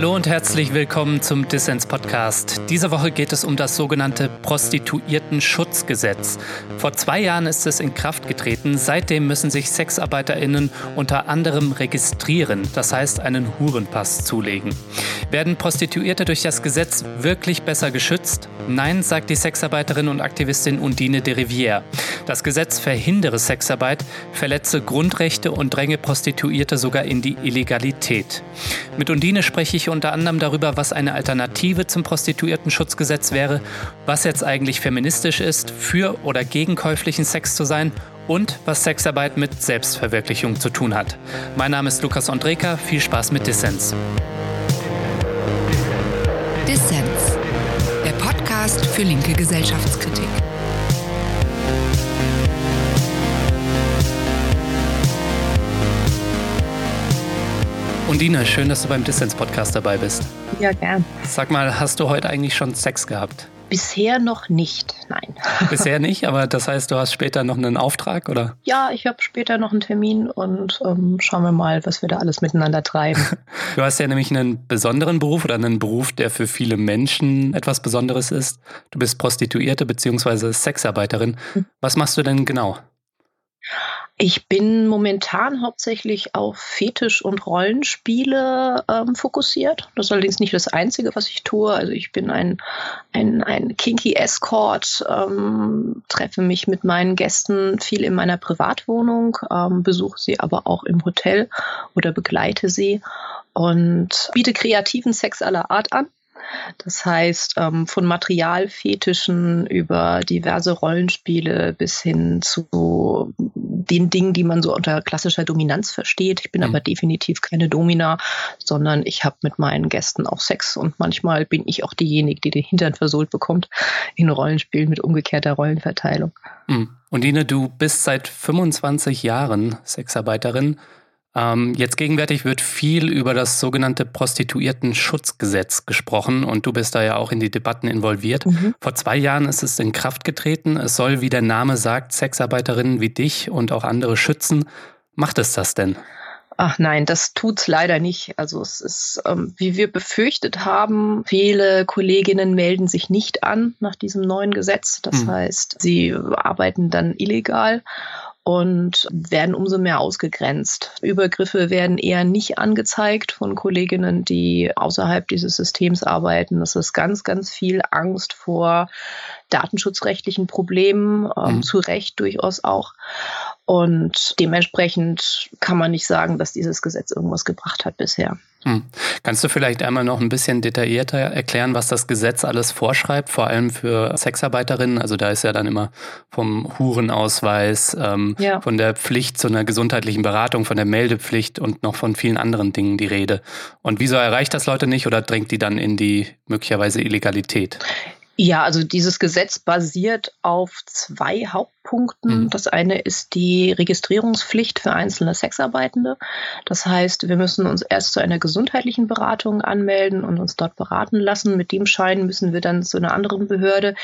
Hallo und herzlich willkommen zum Dissens Podcast. Diese Woche geht es um das sogenannte Prostituiertenschutzgesetz. Vor zwei Jahren ist es in Kraft getreten. Seitdem müssen sich SexarbeiterInnen unter anderem registrieren, das heißt einen Hurenpass zulegen. Werden Prostituierte durch das Gesetz wirklich besser geschützt? Nein, sagt die Sexarbeiterin und Aktivistin Undine de Rivière. Das Gesetz verhindere Sexarbeit, verletze Grundrechte und dränge Prostituierte sogar in die Illegalität. Mit Undine spreche ich unter anderem darüber, was eine Alternative zum Prostituiertenschutzgesetz wäre, was jetzt eigentlich feministisch ist, für oder gegen käuflichen Sex zu sein und was Sexarbeit mit Selbstverwirklichung zu tun hat. Mein Name ist Lukas Andreka, viel Spaß mit Dissens. Dissens, der Podcast für linke Gesellschaftskritik. Undine, schön, dass du beim Dissens-Podcast dabei bist. Ja, gern. Sag mal, hast du heute eigentlich schon Sex gehabt? Bisher noch nicht, nein. Bisher nicht, aber das heißt, du hast später noch einen Auftrag, oder? Ja, ich habe später noch einen Termin und ähm, schauen wir mal, was wir da alles miteinander treiben. Du hast ja nämlich einen besonderen Beruf oder einen Beruf, der für viele Menschen etwas Besonderes ist. Du bist Prostituierte bzw. Sexarbeiterin. Hm. Was machst du denn genau? Ich bin momentan hauptsächlich auf Fetisch- und Rollenspiele ähm, fokussiert. Das ist allerdings nicht das Einzige, was ich tue. Also ich bin ein, ein, ein kinky Escort, ähm, treffe mich mit meinen Gästen viel in meiner Privatwohnung, ähm, besuche sie aber auch im Hotel oder begleite sie und biete kreativen Sex aller Art an. Das heißt, ähm, von Materialfetischen über diverse Rollenspiele bis hin zu den Dingen, die man so unter klassischer Dominanz versteht. Ich bin mhm. aber definitiv keine Domina, sondern ich habe mit meinen Gästen auch Sex und manchmal bin ich auch diejenige, die den Hintern versohlt bekommt in Rollenspielen mit umgekehrter Rollenverteilung. Mhm. Und Dine, du bist seit 25 Jahren Sexarbeiterin. Ähm, jetzt gegenwärtig wird viel über das sogenannte Prostituiertenschutzgesetz gesprochen und du bist da ja auch in die Debatten involviert. Mhm. Vor zwei Jahren ist es in Kraft getreten. Es soll, wie der Name sagt, Sexarbeiterinnen wie dich und auch andere schützen. Macht es das denn? Ach nein, das tut's leider nicht. Also es ist, ähm, wie wir befürchtet haben, viele Kolleginnen melden sich nicht an nach diesem neuen Gesetz. Das mhm. heißt, sie arbeiten dann illegal und werden umso mehr ausgegrenzt. Übergriffe werden eher nicht angezeigt von Kolleginnen, die außerhalb dieses Systems arbeiten. Es ist ganz, ganz viel Angst vor datenschutzrechtlichen Problemen, ähm, mhm. zu Recht durchaus auch. Und dementsprechend kann man nicht sagen, dass dieses Gesetz irgendwas gebracht hat bisher. Hm. Kannst du vielleicht einmal noch ein bisschen detaillierter erklären, was das Gesetz alles vorschreibt, vor allem für Sexarbeiterinnen? Also da ist ja dann immer vom Hurenausweis, ähm, ja. von der Pflicht zu einer gesundheitlichen Beratung, von der Meldepflicht und noch von vielen anderen Dingen die Rede. Und wieso erreicht das Leute nicht oder drängt die dann in die möglicherweise Illegalität? Ja, also dieses Gesetz basiert auf zwei Hauptpunkten. Mhm. Das eine ist die Registrierungspflicht für einzelne Sexarbeitende. Das heißt, wir müssen uns erst zu einer gesundheitlichen Beratung anmelden und uns dort beraten lassen. Mit dem Schein müssen wir dann zu einer anderen Behörde,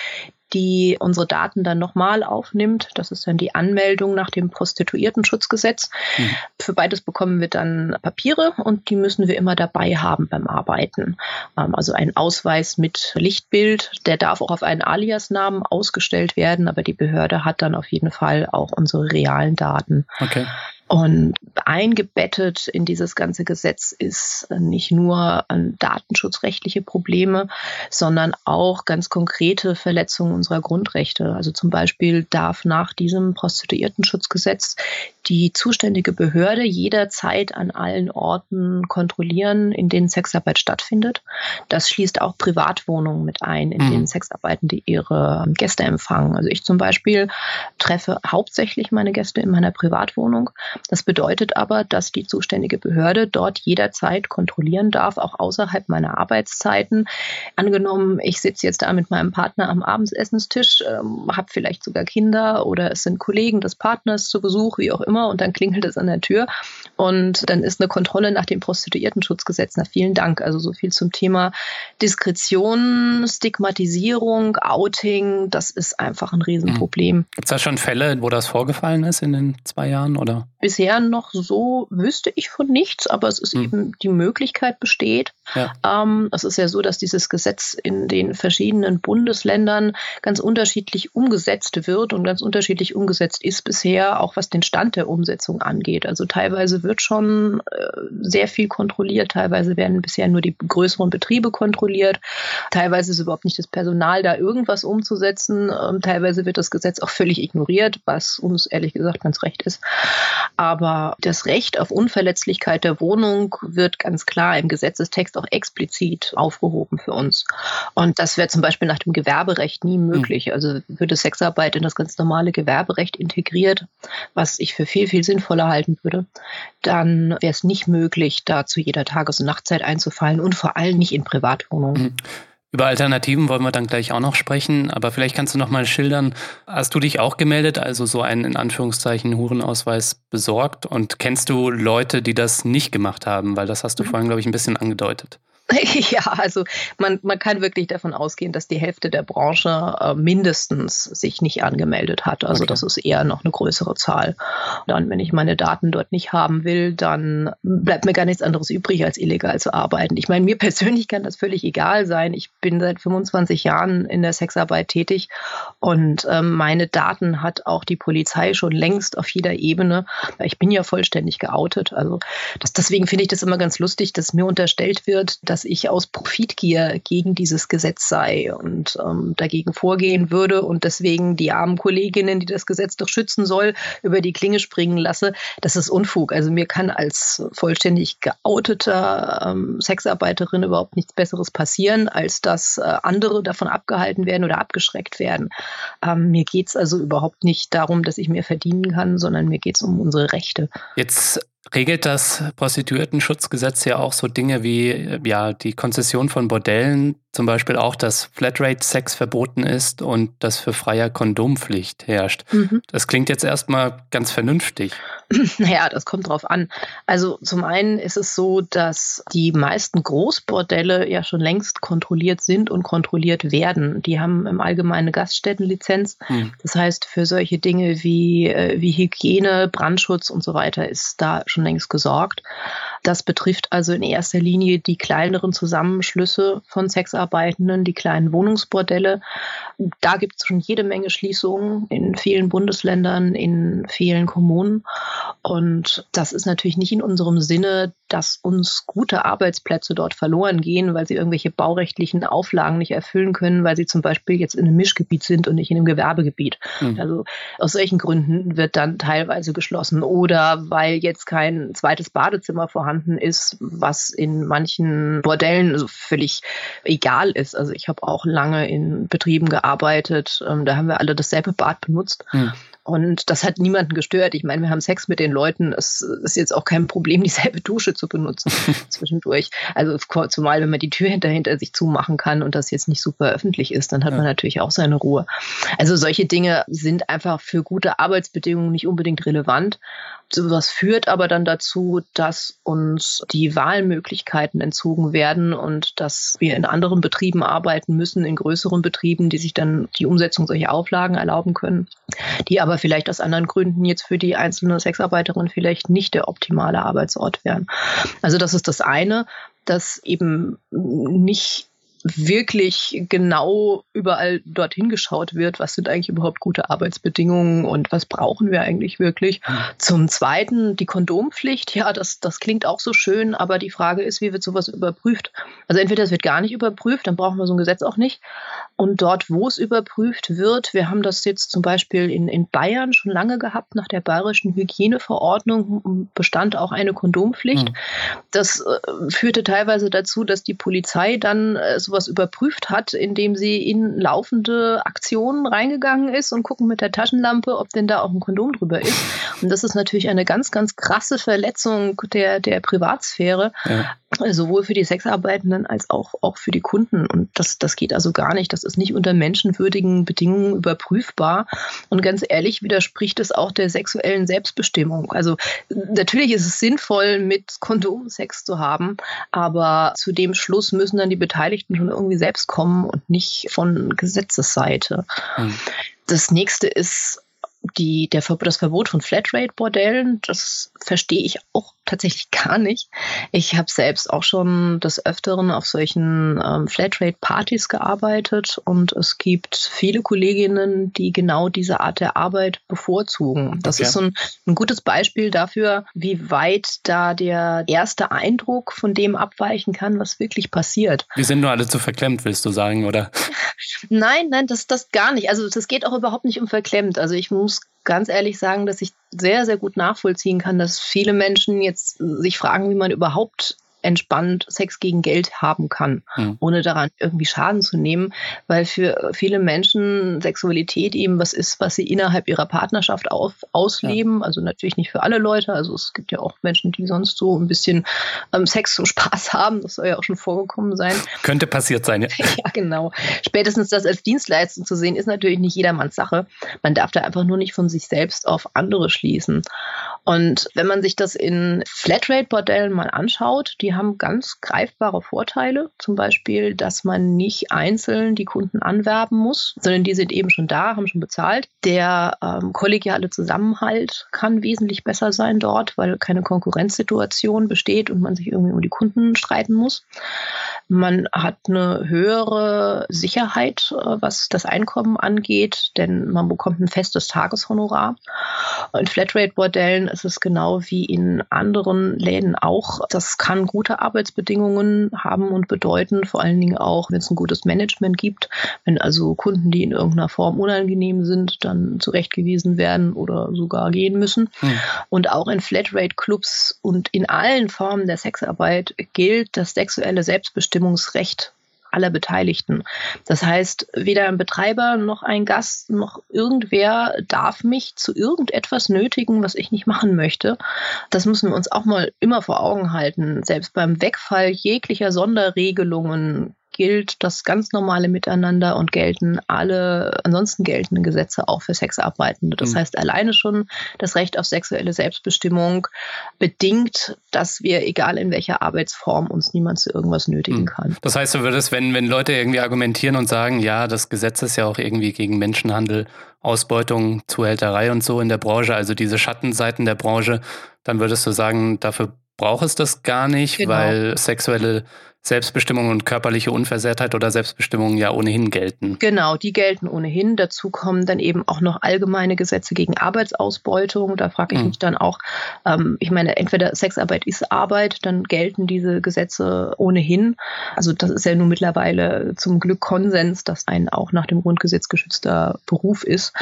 die unsere Daten dann nochmal aufnimmt. Das ist dann die Anmeldung nach dem Prostituiertenschutzgesetz. Mhm. Für beides bekommen wir dann Papiere und die müssen wir immer dabei haben beim Arbeiten. Ähm, also ein Ausweis mit Lichtbild, der darf auch auf einen Alias-Namen ausgestellt werden, aber die Behörde hat dann auf jeden Fall auch unsere realen Daten. Okay. Und eingebettet in dieses ganze Gesetz ist nicht nur datenschutzrechtliche Probleme, sondern auch ganz konkrete Verletzungen unserer Grundrechte. Also zum Beispiel darf nach diesem Prostituiertenschutzgesetz die zuständige Behörde jederzeit an allen Orten kontrollieren, in denen Sexarbeit stattfindet. Das schließt auch Privatwohnungen mit ein, in mhm. denen Sexarbeitende ihre Gäste empfangen. Also ich zum Beispiel treffe hauptsächlich meine Gäste in meiner Privatwohnung. Das bedeutet aber, dass die zuständige Behörde dort jederzeit kontrollieren darf, auch außerhalb meiner Arbeitszeiten. Angenommen, ich sitze jetzt da mit meinem Partner am Abendsessenstisch, ähm, habe vielleicht sogar Kinder oder es sind Kollegen des Partners zu Besuch, wie auch immer, und dann klingelt es an der Tür und dann ist eine Kontrolle nach dem Prostituiertenschutzgesetz. Na, vielen Dank. Also so viel zum Thema Diskretion, Stigmatisierung, Outing. Das ist einfach ein Riesenproblem. Gibt es da schon Fälle, wo das vorgefallen ist in den zwei Jahren oder? Bisher noch so, wüsste ich von nichts, aber es ist hm. eben die Möglichkeit besteht. Ja. Ähm, es ist ja so, dass dieses Gesetz in den verschiedenen Bundesländern ganz unterschiedlich umgesetzt wird und ganz unterschiedlich umgesetzt ist bisher, auch was den Stand der Umsetzung angeht. Also teilweise wird schon äh, sehr viel kontrolliert, teilweise werden bisher nur die größeren Betriebe kontrolliert, teilweise ist überhaupt nicht das Personal da, irgendwas umzusetzen, ähm, teilweise wird das Gesetz auch völlig ignoriert, was uns ehrlich gesagt ganz recht ist. Aber das Recht auf Unverletzlichkeit der Wohnung wird ganz klar im Gesetzestext auch explizit aufgehoben für uns. Und das wäre zum Beispiel nach dem Gewerberecht nie möglich. Hm. Also würde Sexarbeit in das ganz normale Gewerberecht integriert, was ich für viel, viel sinnvoller halten würde, dann wäre es nicht möglich, da zu jeder Tages- und Nachtzeit einzufallen und vor allem nicht in Privatwohnungen. Mhm. Über Alternativen wollen wir dann gleich auch noch sprechen, aber vielleicht kannst du noch mal schildern, hast du dich auch gemeldet, also so einen in Anführungszeichen Hurenausweis besorgt und kennst du Leute, die das nicht gemacht haben, weil das hast du mhm. vorhin glaube ich ein bisschen angedeutet. Ja, also man, man kann wirklich davon ausgehen, dass die Hälfte der Branche äh, mindestens sich nicht angemeldet hat. Also okay. das ist eher noch eine größere Zahl. Dann, wenn ich meine Daten dort nicht haben will, dann bleibt mir gar nichts anderes übrig, als illegal zu arbeiten. Ich meine, mir persönlich kann das völlig egal sein. Ich bin seit 25 Jahren in der Sexarbeit tätig und ähm, meine Daten hat auch die Polizei schon längst auf jeder Ebene. Ich bin ja vollständig geoutet. Also das, deswegen finde ich das immer ganz lustig, dass mir unterstellt wird, dass dass ich aus Profitgier gegen dieses Gesetz sei und ähm, dagegen vorgehen würde und deswegen die armen Kolleginnen, die das Gesetz doch schützen soll, über die Klinge springen lasse. Das ist Unfug. Also mir kann als vollständig geouteter ähm, Sexarbeiterin überhaupt nichts Besseres passieren, als dass äh, andere davon abgehalten werden oder abgeschreckt werden. Ähm, mir geht es also überhaupt nicht darum, dass ich mehr verdienen kann, sondern mir geht es um unsere Rechte. Jetzt regelt das Prostituiertenschutzgesetz ja auch so Dinge wie ja die Konzession von Bordellen, zum Beispiel auch, dass Flatrate-Sex verboten ist und dass für Freier Kondompflicht herrscht. Mhm. Das klingt jetzt erstmal ganz vernünftig. Naja, das kommt drauf an. Also zum einen ist es so, dass die meisten Großbordelle ja schon längst kontrolliert sind und kontrolliert werden. Die haben im Allgemeinen eine Gaststättenlizenz. Mhm. Das heißt, für solche Dinge wie, äh, wie Hygiene, Brandschutz und so weiter ist da schon längst gesorgt. Das betrifft also in erster Linie die kleineren Zusammenschlüsse von Sexarbeitenden, die kleinen Wohnungsbordelle. Da gibt es schon jede Menge Schließungen in vielen Bundesländern, in vielen Kommunen. Und das ist natürlich nicht in unserem Sinne, dass uns gute Arbeitsplätze dort verloren gehen, weil sie irgendwelche baurechtlichen Auflagen nicht erfüllen können, weil sie zum Beispiel jetzt in einem Mischgebiet sind und nicht in einem Gewerbegebiet. Mhm. Also aus solchen Gründen wird dann teilweise geschlossen oder weil jetzt kein zweites Badezimmer vorhanden ist, was in manchen Bordellen also völlig egal ist. Also ich habe auch lange in Betrieben gearbeitet, ähm, da haben wir alle dasselbe Bad benutzt. Mhm. Und das hat niemanden gestört. Ich meine, wir haben Sex mit den Leuten. Es ist jetzt auch kein Problem, dieselbe Dusche zu benutzen zwischendurch. Also zumal, wenn man die Tür hinter, hinter sich zumachen kann und das jetzt nicht super öffentlich ist, dann hat ja. man natürlich auch seine Ruhe. Also solche Dinge sind einfach für gute Arbeitsbedingungen nicht unbedingt relevant. Sowas führt aber dann dazu, dass uns die Wahlmöglichkeiten entzogen werden und dass wir in anderen Betrieben arbeiten müssen, in größeren Betrieben, die sich dann die Umsetzung solcher Auflagen erlauben können, die aber vielleicht aus anderen Gründen jetzt für die einzelne Sexarbeiterin vielleicht nicht der optimale Arbeitsort wären. Also das ist das eine, dass eben nicht wirklich genau überall dorthin geschaut wird, was sind eigentlich überhaupt gute Arbeitsbedingungen und was brauchen wir eigentlich wirklich. Zum Zweiten die Kondompflicht, ja, das, das klingt auch so schön, aber die Frage ist, wie wird sowas überprüft? Also entweder es wird gar nicht überprüft, dann brauchen wir so ein Gesetz auch nicht. Und dort, wo es überprüft wird, wir haben das jetzt zum Beispiel in, in Bayern schon lange gehabt, nach der bayerischen Hygieneverordnung bestand auch eine Kondompflicht. Mhm. Das äh, führte teilweise dazu, dass die Polizei dann äh, sowas sowas überprüft hat, indem sie in laufende Aktionen reingegangen ist und gucken mit der Taschenlampe, ob denn da auch ein Kondom drüber ist. Und das ist natürlich eine ganz, ganz krasse Verletzung der, der Privatsphäre. Ja sowohl für die Sexarbeitenden als auch, auch für die Kunden. Und das, das geht also gar nicht. Das ist nicht unter menschenwürdigen Bedingungen überprüfbar. Und ganz ehrlich widerspricht es auch der sexuellen Selbstbestimmung. Also natürlich ist es sinnvoll, mit Kondom Sex zu haben, aber zu dem Schluss müssen dann die Beteiligten schon irgendwie selbst kommen und nicht von Gesetzesseite. Mhm. Das nächste ist die, der, das Verbot von Flatrate-Bordellen, das verstehe ich auch tatsächlich gar nicht. Ich habe selbst auch schon des Öfteren auf solchen ähm, Flatrate-Partys gearbeitet und es gibt viele Kolleginnen, die genau diese Art der Arbeit bevorzugen. Das okay. ist so ein, ein gutes Beispiel dafür, wie weit da der erste Eindruck von dem abweichen kann, was wirklich passiert. Wir sind nur alle zu verklemmt, willst du sagen, oder? Nein, nein, das, das gar nicht. Also das geht auch überhaupt nicht um verklemmt. Also ich muss ganz ehrlich sagen, dass ich sehr, sehr gut nachvollziehen kann, dass viele Menschen jetzt sich fragen, wie man überhaupt entspannt Sex gegen Geld haben kann, mhm. ohne daran irgendwie Schaden zu nehmen, weil für viele Menschen Sexualität eben was ist, was sie innerhalb ihrer Partnerschaft auf, ausleben. Ja. Also natürlich nicht für alle Leute. Also es gibt ja auch Menschen, die sonst so ein bisschen ähm, Sex zum Spaß haben. Das soll ja auch schon vorgekommen sein. Könnte passiert sein, ja. ja, genau. Spätestens das als Dienstleistung zu sehen, ist natürlich nicht jedermanns Sache. Man darf da einfach nur nicht von sich selbst auf andere schließen. Und wenn man sich das in Flatrate-Bordellen mal anschaut, die haben ganz greifbare Vorteile. Zum Beispiel, dass man nicht einzeln die Kunden anwerben muss, sondern die sind eben schon da, haben schon bezahlt. Der ähm, kollegiale Zusammenhalt kann wesentlich besser sein dort, weil keine Konkurrenzsituation besteht und man sich irgendwie um die Kunden streiten muss. Man hat eine höhere Sicherheit, äh, was das Einkommen angeht, denn man bekommt ein festes Tageshonorar. In Flatrate-Bordellen ist es genau wie in anderen Läden auch. Das kann gute Arbeitsbedingungen haben und bedeuten, vor allen Dingen auch, wenn es ein gutes Management gibt, wenn also Kunden, die in irgendeiner Form unangenehm sind, dann zurechtgewiesen werden oder sogar gehen müssen. Mhm. Und auch in Flatrate-Clubs und in allen Formen der Sexarbeit gilt das sexuelle Selbstbestimmungsrecht aller Beteiligten. Das heißt, weder ein Betreiber noch ein Gast noch irgendwer darf mich zu irgendetwas nötigen, was ich nicht machen möchte. Das müssen wir uns auch mal immer vor Augen halten. Selbst beim Wegfall jeglicher Sonderregelungen gilt das ganz normale Miteinander und gelten alle ansonsten geltenden Gesetze auch für Sexarbeitende. Das mhm. heißt, alleine schon das Recht auf sexuelle Selbstbestimmung bedingt, dass wir, egal in welcher Arbeitsform, uns niemand zu irgendwas nötigen mhm. kann. Das heißt, du würdest, wenn, wenn Leute irgendwie argumentieren und sagen, ja, das Gesetz ist ja auch irgendwie gegen Menschenhandel, Ausbeutung, Zuhälterei und so in der Branche, also diese Schattenseiten der Branche, dann würdest du sagen, dafür braucht es das gar nicht, genau. weil sexuelle Selbstbestimmung und körperliche Unversehrtheit oder Selbstbestimmung ja ohnehin gelten. Genau, die gelten ohnehin. Dazu kommen dann eben auch noch allgemeine Gesetze gegen Arbeitsausbeutung. Da frage ich mhm. mich dann auch, ähm, ich meine, entweder Sexarbeit ist Arbeit, dann gelten diese Gesetze ohnehin. Also das ist ja nun mittlerweile zum Glück Konsens, dass ein auch nach dem Grundgesetz geschützter Beruf ist.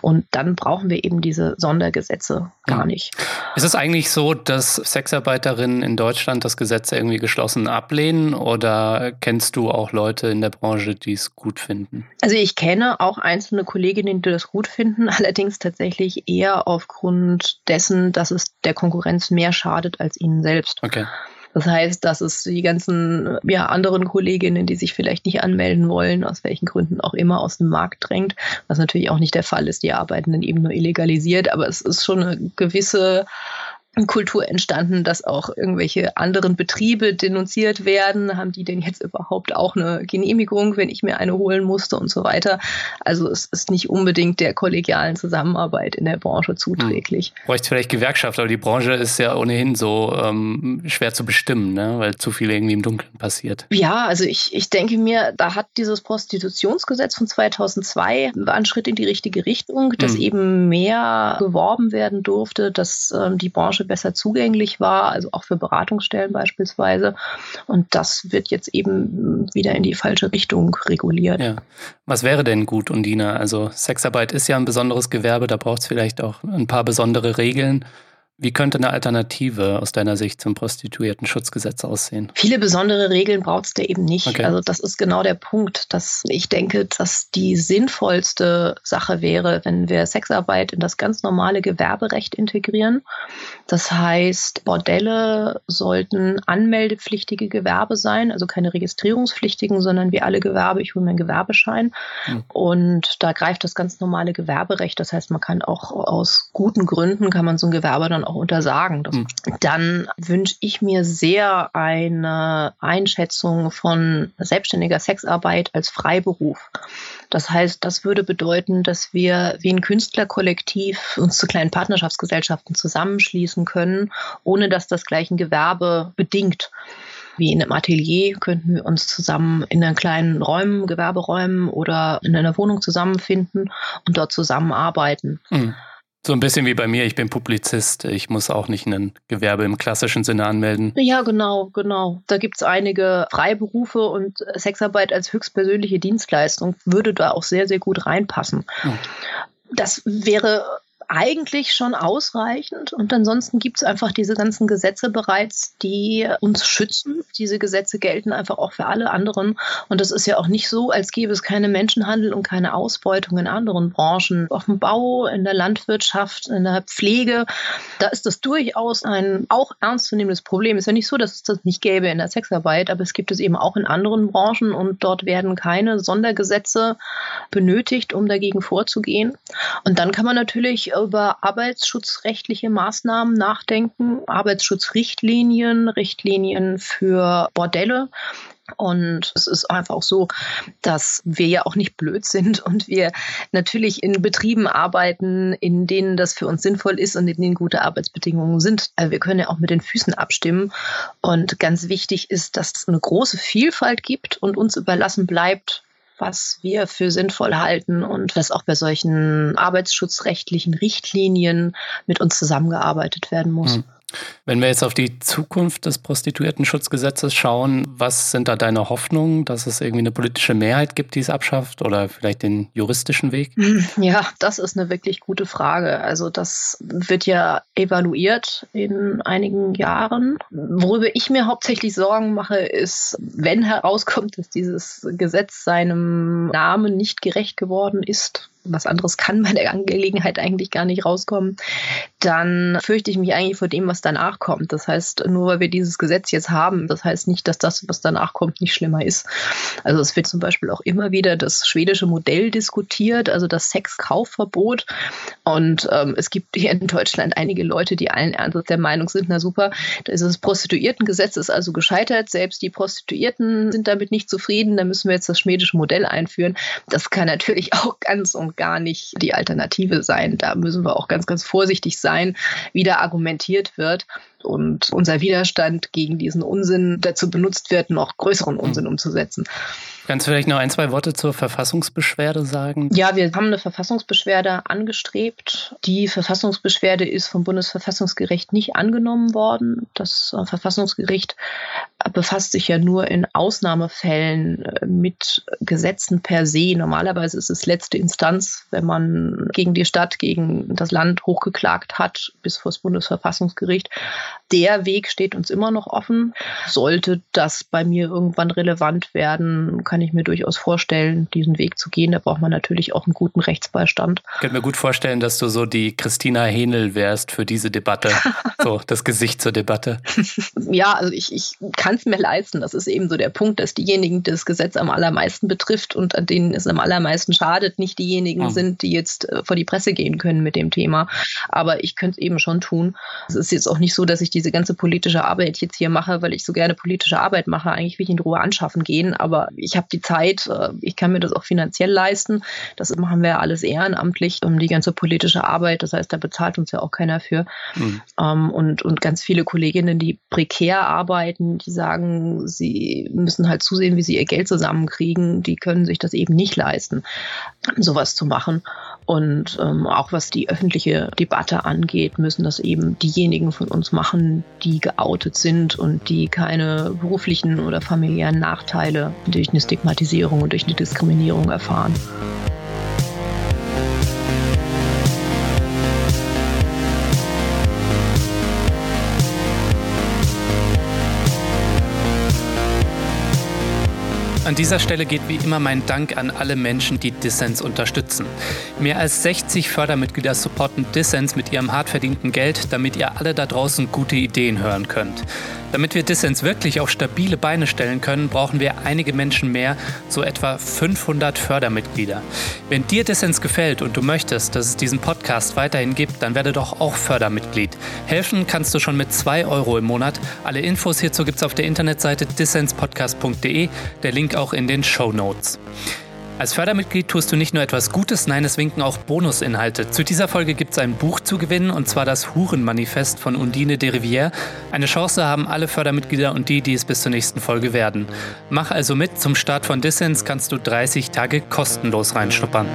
Und dann brauchen wir eben diese Sondergesetze gar mhm. nicht. Ist es eigentlich so, dass Sexarbeiterinnen in Deutschland das Gesetz irgendwie geschlossen ablehnen? Oder kennst du auch Leute in der Branche, die es gut finden? Also ich kenne auch einzelne Kolleginnen, die das gut finden, allerdings tatsächlich eher aufgrund dessen, dass es der Konkurrenz mehr schadet als ihnen selbst. Okay. Das heißt, dass es die ganzen ja, anderen Kolleginnen, die sich vielleicht nicht anmelden wollen, aus welchen Gründen auch immer, aus dem Markt drängt, was natürlich auch nicht der Fall ist. Die arbeiten dann eben nur illegalisiert, aber es ist schon eine gewisse Kultur entstanden, dass auch irgendwelche anderen Betriebe denunziert werden. Haben die denn jetzt überhaupt auch eine Genehmigung, wenn ich mir eine holen musste und so weiter? Also es ist nicht unbedingt der kollegialen Zusammenarbeit in der Branche zuträglich. Hm. Bräuchte vielleicht Gewerkschaft, aber die Branche ist ja ohnehin so ähm, schwer zu bestimmen, ne? weil zu viel irgendwie im Dunkeln passiert. Ja, also ich, ich denke mir, da hat dieses Prostitutionsgesetz von 2002 war ein Schritt in die richtige Richtung, dass hm. eben mehr geworben werden durfte, dass ähm, die Branche Branche besser zugänglich war, also auch für Beratungsstellen beispielsweise. Und das wird jetzt eben wieder in die falsche Richtung reguliert. Ja. Was wäre denn gut, Undina? Also Sexarbeit ist ja ein besonderes Gewerbe, da braucht es vielleicht auch ein paar besondere Regeln. Wie könnte eine Alternative aus deiner Sicht zum Prostituierten-Schutzgesetz aussehen? Viele besondere Regeln braucht es da eben nicht. Okay. Also das ist genau der Punkt, dass ich denke, dass die sinnvollste Sache wäre, wenn wir Sexarbeit in das ganz normale Gewerberecht integrieren. Das heißt, Bordelle sollten anmeldepflichtige Gewerbe sein, also keine registrierungspflichtigen, sondern wie alle Gewerbe, ich hole mir einen Gewerbeschein. Mhm. Und da greift das ganz normale Gewerberecht. Das heißt, man kann auch aus guten Gründen, kann man so ein Gewerbe dann auch untersagen. Mhm. Dann wünsche ich mir sehr eine Einschätzung von selbstständiger Sexarbeit als Freiberuf. Das heißt, das würde bedeuten, dass wir wie ein Künstlerkollektiv uns zu kleinen Partnerschaftsgesellschaften zusammenschließen können, ohne dass das gleich ein Gewerbe bedingt wie in einem Atelier könnten wir uns zusammen in einen kleinen Räumen, Gewerberäumen oder in einer Wohnung zusammenfinden und dort zusammenarbeiten. Mhm. So ein bisschen wie bei mir, ich bin Publizist, ich muss auch nicht ein Gewerbe im klassischen Sinne anmelden. Ja, genau, genau. Da gibt es einige Freiberufe und Sexarbeit als höchstpersönliche Dienstleistung würde da auch sehr, sehr gut reinpassen. Hm. Das wäre eigentlich schon ausreichend. Und ansonsten gibt es einfach diese ganzen Gesetze bereits, die uns schützen. Diese Gesetze gelten einfach auch für alle anderen. Und das ist ja auch nicht so, als gäbe es keine Menschenhandel und keine Ausbeutung in anderen Branchen. Auf dem Bau, in der Landwirtschaft, in der Pflege, da ist das durchaus ein auch ernstzunehmendes Problem. Ist ja nicht so, dass es das nicht gäbe in der Sexarbeit, aber es gibt es eben auch in anderen Branchen und dort werden keine Sondergesetze benötigt, um dagegen vorzugehen. Und dann kann man natürlich über arbeitsschutzrechtliche Maßnahmen nachdenken, Arbeitsschutzrichtlinien, Richtlinien für Bordelle. Und es ist einfach so, dass wir ja auch nicht blöd sind und wir natürlich in Betrieben arbeiten, in denen das für uns sinnvoll ist und in denen gute Arbeitsbedingungen sind. Wir können ja auch mit den Füßen abstimmen. Und ganz wichtig ist, dass es eine große Vielfalt gibt und uns überlassen bleibt, was wir für sinnvoll halten und was auch bei solchen arbeitsschutzrechtlichen Richtlinien mit uns zusammengearbeitet werden muss. Mhm. Wenn wir jetzt auf die Zukunft des Prostituiertenschutzgesetzes schauen, was sind da deine Hoffnungen, dass es irgendwie eine politische Mehrheit gibt, die es abschafft oder vielleicht den juristischen Weg? Ja, das ist eine wirklich gute Frage. Also das wird ja evaluiert in einigen Jahren. Worüber ich mir hauptsächlich Sorgen mache, ist, wenn herauskommt, dass dieses Gesetz seinem Namen nicht gerecht geworden ist, was anderes kann bei der Angelegenheit eigentlich gar nicht rauskommen, dann fürchte ich mich eigentlich vor dem, was danach kommt. Das heißt, nur weil wir dieses Gesetz jetzt haben, das heißt nicht, dass das, was danach kommt, nicht schlimmer ist. Also es wird zum Beispiel auch immer wieder das schwedische Modell diskutiert, also das Sexkaufverbot. Und ähm, es gibt hier in Deutschland einige Leute, die allen Ernstes der Meinung sind, na super, das Prostituiertengesetz ist also gescheitert, selbst die Prostituierten sind damit nicht zufrieden, da müssen wir jetzt das schwedische Modell einführen. Das kann natürlich auch ganz und gar nicht die Alternative sein. Da müssen wir auch ganz, ganz vorsichtig sein, wie da argumentiert wird und unser Widerstand gegen diesen Unsinn dazu benutzt wird, noch größeren Unsinn umzusetzen. Kannst du vielleicht noch ein, zwei Worte zur Verfassungsbeschwerde sagen? Ja, wir haben eine Verfassungsbeschwerde angestrebt. Die Verfassungsbeschwerde ist vom Bundesverfassungsgericht nicht angenommen worden. Das äh, Verfassungsgericht befasst sich ja nur in Ausnahmefällen äh, mit Gesetzen per se. Normalerweise ist es letzte Instanz, wenn man gegen die Stadt, gegen das Land hochgeklagt hat, bis vor das Bundesverfassungsgericht. Der Weg steht uns immer noch offen. Sollte das bei mir irgendwann relevant werden, kann ich mir durchaus vorstellen, diesen Weg zu gehen. Da braucht man natürlich auch einen guten Rechtsbeistand. Ich könnte mir gut vorstellen, dass du so die Christina Henel wärst für diese Debatte. so das Gesicht zur Debatte. ja, also ich, ich kann es mir leisten. Das ist eben so der Punkt, dass diejenigen, die das Gesetz am allermeisten betrifft und an denen es am allermeisten schadet, nicht diejenigen mhm. sind, die jetzt äh, vor die Presse gehen können mit dem Thema. Aber ich könnte es eben schon tun. Es ist jetzt auch nicht so, dass ich diese ganze politische Arbeit jetzt hier mache, weil ich so gerne politische Arbeit mache. Eigentlich will ich in Ruhe anschaffen gehen, aber ich habe die Zeit, äh, ich kann mir das auch finanziell leisten. Das machen wir alles ehrenamtlich, um die ganze politische Arbeit. Das heißt, da bezahlt uns ja auch keiner für. Mhm. Ähm, und, und ganz viele Kolleginnen, die prekär arbeiten, die sagen, sie müssen halt zusehen, wie sie ihr Geld zusammenkriegen. Die können sich das eben nicht leisten, sowas zu machen. Und ähm, auch was die öffentliche Debatte angeht, müssen das eben diejenigen von uns machen, die geoutet sind und die keine beruflichen oder familiären Nachteile durch eine Stigmatisierung und durch eine Diskriminierung erfahren. An dieser Stelle geht wie immer mein Dank an alle Menschen, die Dissens unterstützen. Mehr als 60 Fördermitglieder supporten Dissens mit ihrem hart verdienten Geld, damit ihr alle da draußen gute Ideen hören könnt. Damit wir Dissens wirklich auf stabile Beine stellen können, brauchen wir einige Menschen mehr, so etwa 500 Fördermitglieder. Wenn dir Dissens gefällt und du möchtest, dass es diesen Podcast weiterhin gibt, dann werde doch auch Fördermitglied. Helfen kannst du schon mit 2 Euro im Monat. Alle Infos hierzu gibt es auf der Internetseite dissenspodcast.de, der Link auch in den Show Notes. Als Fördermitglied tust du nicht nur etwas Gutes, nein, es winken auch Bonusinhalte. Zu dieser Folge gibt es ein Buch zu gewinnen, und zwar das Hurenmanifest von Undine de Rivière. Eine Chance haben alle Fördermitglieder und die, die es bis zur nächsten Folge werden. Mach also mit, zum Start von Dissens kannst du 30 Tage kostenlos reinschnuppern.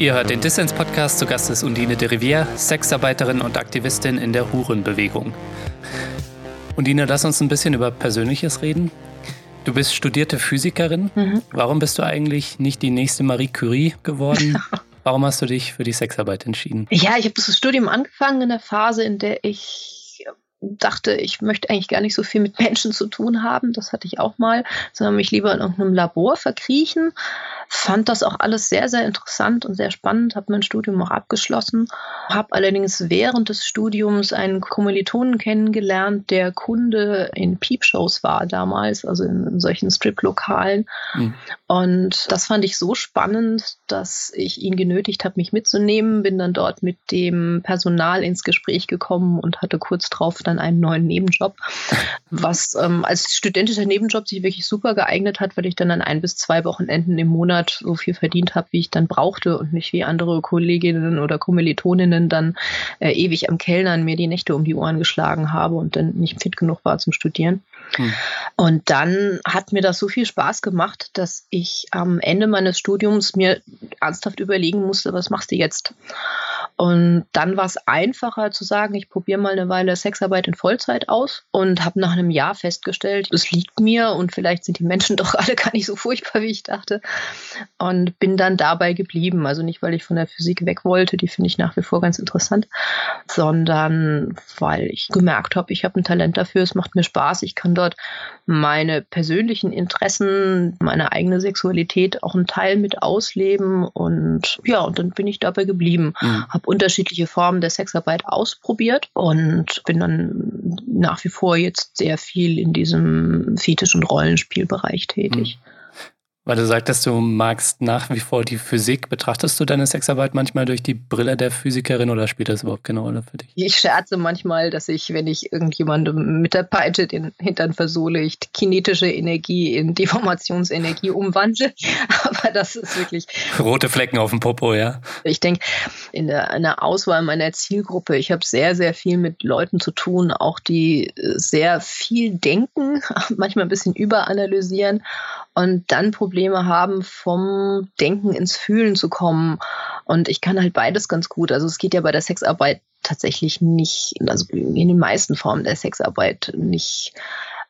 Ihr hört den Dissens-Podcast. Zu Gast ist Undine de Rivière, Sexarbeiterin und Aktivistin in der Hurenbewegung. Undine, lass uns ein bisschen über Persönliches reden. Du bist studierte Physikerin. Mhm. Warum bist du eigentlich nicht die nächste Marie Curie geworden? Warum hast du dich für die Sexarbeit entschieden? Ja, ich habe das Studium angefangen in der Phase, in der ich dachte, ich möchte eigentlich gar nicht so viel mit Menschen zu tun haben. Das hatte ich auch mal, sondern mich lieber in irgendeinem Labor verkriechen fand das auch alles sehr, sehr interessant und sehr spannend, habe mein Studium auch abgeschlossen, habe allerdings während des Studiums einen Kommilitonen kennengelernt, der Kunde in Peepshows war damals, also in solchen Strip-Lokalen. Mhm. Und das fand ich so spannend, dass ich ihn genötigt habe, mich mitzunehmen, bin dann dort mit dem Personal ins Gespräch gekommen und hatte kurz drauf dann einen neuen Nebenjob, was ähm, als studentischer Nebenjob sich wirklich super geeignet hat, weil ich dann an ein bis zwei Wochenenden im Monat Monat so viel verdient habe, wie ich dann brauchte und nicht wie andere Kolleginnen oder Kommilitoninnen dann äh, ewig am Kellnern mir die Nächte um die Ohren geschlagen habe und dann nicht fit genug war zum Studieren. Hm. Und dann hat mir das so viel Spaß gemacht, dass ich am Ende meines Studiums mir ernsthaft überlegen musste, was machst du jetzt? Und dann war es einfacher zu sagen, ich probiere mal eine Weile Sexarbeit in Vollzeit aus und habe nach einem Jahr festgestellt, es liegt mir und vielleicht sind die Menschen doch alle gar nicht so furchtbar, wie ich dachte. Und bin dann dabei geblieben. Also nicht, weil ich von der Physik weg wollte, die finde ich nach wie vor ganz interessant, sondern weil ich gemerkt habe, ich habe ein Talent dafür, es macht mir Spaß, ich kann dort meine persönlichen Interessen, meine eigene Sexualität auch einen Teil mit ausleben und ja, und dann bin ich dabei geblieben. Mhm. Habe unterschiedliche Formen der Sexarbeit ausprobiert und bin dann nach wie vor jetzt sehr viel in diesem Fetisch- und Rollenspielbereich tätig. Mhm. Weil du sagtest, du magst nach wie vor die Physik. Betrachtest du deine Sexarbeit manchmal durch die Brille der Physikerin oder spielt das überhaupt keine Rolle für dich? Ich scherze manchmal, dass ich, wenn ich irgendjemandem mit der Peitsche den Hintern versohle, ich kinetische Energie in Deformationsenergie umwandle. Aber das ist wirklich. Rote Flecken auf dem Popo, ja. Ich denke, in der, in der Auswahl meiner Zielgruppe, ich habe sehr, sehr viel mit Leuten zu tun, auch die sehr viel denken, manchmal ein bisschen überanalysieren und dann Probleme haben, vom Denken ins Fühlen zu kommen. Und ich kann halt beides ganz gut. Also es geht ja bei der Sexarbeit tatsächlich nicht, also in den meisten Formen der Sexarbeit nicht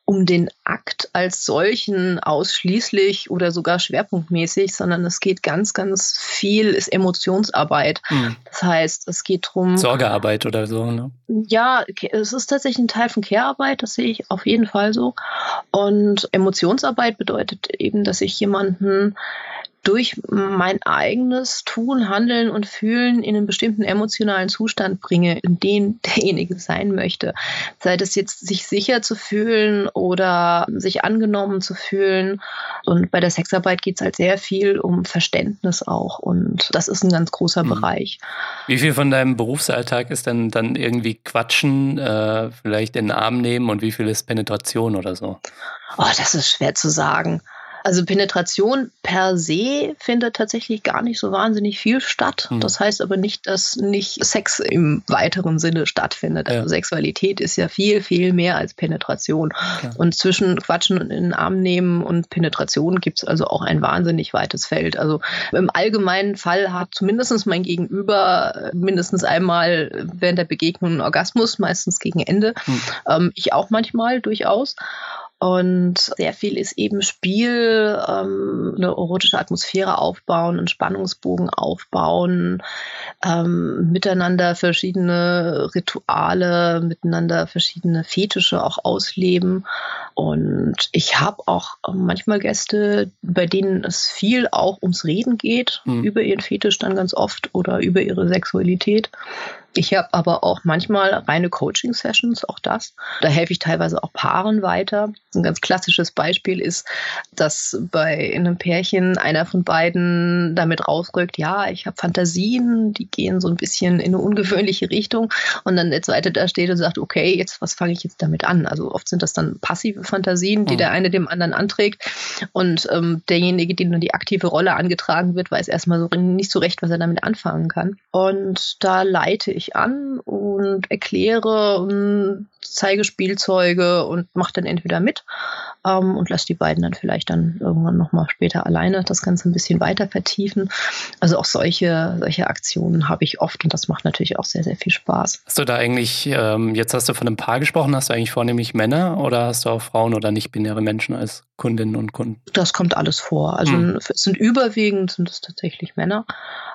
um den Akt als solchen ausschließlich oder sogar schwerpunktmäßig, sondern es geht ganz, ganz viel, ist Emotionsarbeit. Mhm. Das heißt, es geht darum. Sorgearbeit oder so, ne? Ja, es ist tatsächlich ein Teil von Care-Arbeit, das sehe ich auf jeden Fall so. Und Emotionsarbeit bedeutet eben, dass ich jemanden durch mein eigenes Tun, Handeln und Fühlen in einen bestimmten emotionalen Zustand bringe, in den derjenige sein möchte. Sei das jetzt sich sicher zu fühlen oder sich angenommen zu fühlen. Und bei der Sexarbeit geht es halt sehr viel um Verständnis auch. Und das ist ein ganz großer mhm. Bereich. Wie viel von deinem Berufsalltag ist denn dann irgendwie Quatschen, äh, vielleicht in den Arm nehmen und wie viel ist Penetration oder so? Oh, das ist schwer zu sagen. Also Penetration per se findet tatsächlich gar nicht so wahnsinnig viel statt. Mhm. Das heißt aber nicht, dass nicht Sex im weiteren Sinne stattfindet. Ja. Also Sexualität ist ja viel, viel mehr als Penetration. Ja. Und zwischen Quatschen und in den Arm nehmen und Penetration gibt es also auch ein wahnsinnig weites Feld. Also im allgemeinen Fall hat zumindest mein Gegenüber mindestens einmal während der Begegnung einen Orgasmus, meistens gegen Ende. Mhm. Ähm, ich auch manchmal durchaus. Und sehr viel ist eben Spiel, ähm, eine erotische Atmosphäre aufbauen, einen Spannungsbogen aufbauen, ähm, miteinander verschiedene Rituale, miteinander verschiedene Fetische auch ausleben. Und ich habe auch manchmal Gäste, bei denen es viel auch ums Reden geht, mhm. über ihren Fetisch dann ganz oft oder über ihre Sexualität. Ich habe aber auch manchmal reine Coaching-Sessions, auch das. Da helfe ich teilweise auch Paaren weiter. Ein ganz klassisches Beispiel ist, dass bei einem Pärchen einer von beiden damit rausrückt, ja, ich habe Fantasien, die gehen so ein bisschen in eine ungewöhnliche Richtung. Und dann der zweite da steht und sagt, okay, jetzt was fange ich jetzt damit an? Also oft sind das dann passive Fantasien, die mhm. der eine dem anderen anträgt. Und ähm, derjenige, dem dann die aktive Rolle angetragen wird, weiß erstmal so nicht so recht, was er damit anfangen kann. Und da leite ich an und erkläre und zeige Spielzeuge und mache dann entweder mit ähm, und lasse die beiden dann vielleicht dann irgendwann nochmal später alleine das Ganze ein bisschen weiter vertiefen. Also auch solche, solche Aktionen habe ich oft und das macht natürlich auch sehr, sehr viel Spaß. Hast du da eigentlich, ähm, jetzt hast du von einem Paar gesprochen, hast du eigentlich vornehmlich Männer oder hast du auch Frauen oder nicht-binäre Menschen als Kundinnen und Kunden? Das kommt alles vor. Also hm. es sind überwiegend sind es tatsächlich Männer.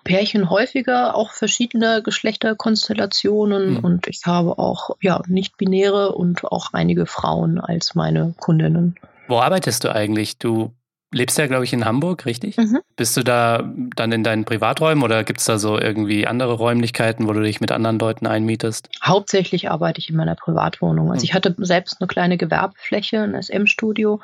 Pärchen häufiger, auch verschiedene Geschlechterkonstellationen hm. und ich habe auch ja nicht-binäre Pioniere und auch einige Frauen als meine Kundinnen. Wo arbeitest du eigentlich? Du lebst ja, glaube ich, in Hamburg, richtig? Mhm. Bist du da dann in deinen Privaträumen oder gibt es da so irgendwie andere Räumlichkeiten, wo du dich mit anderen Leuten einmietest? Hauptsächlich arbeite ich in meiner Privatwohnung. Also mhm. ich hatte selbst eine kleine Gewerbefläche, ein SM-Studio,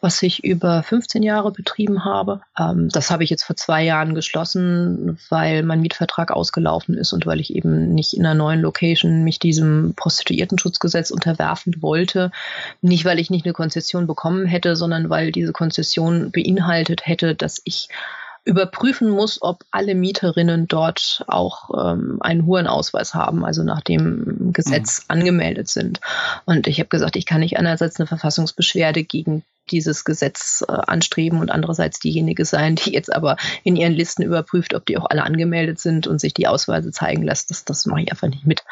was ich über 15 Jahre betrieben habe. Ähm, das habe ich jetzt vor zwei Jahren geschlossen, weil mein Mietvertrag ausgelaufen ist und weil ich eben nicht in einer neuen Location mich diesem Prostituiertenschutzgesetz unterwerfen wollte. Nicht, weil ich nicht eine Konzession bekommen hätte, sondern weil diese Konzession beinhaltet hätte, dass ich überprüfen muss, ob alle Mieterinnen dort auch ähm, einen Hurenausweis haben, also nach dem Gesetz mhm. angemeldet sind. Und ich habe gesagt, ich kann nicht einerseits eine Verfassungsbeschwerde gegen dieses Gesetz äh, anstreben und andererseits diejenige sein, die jetzt aber in ihren Listen überprüft, ob die auch alle angemeldet sind und sich die Ausweise zeigen lässt. Das, das mache ich einfach nicht mit.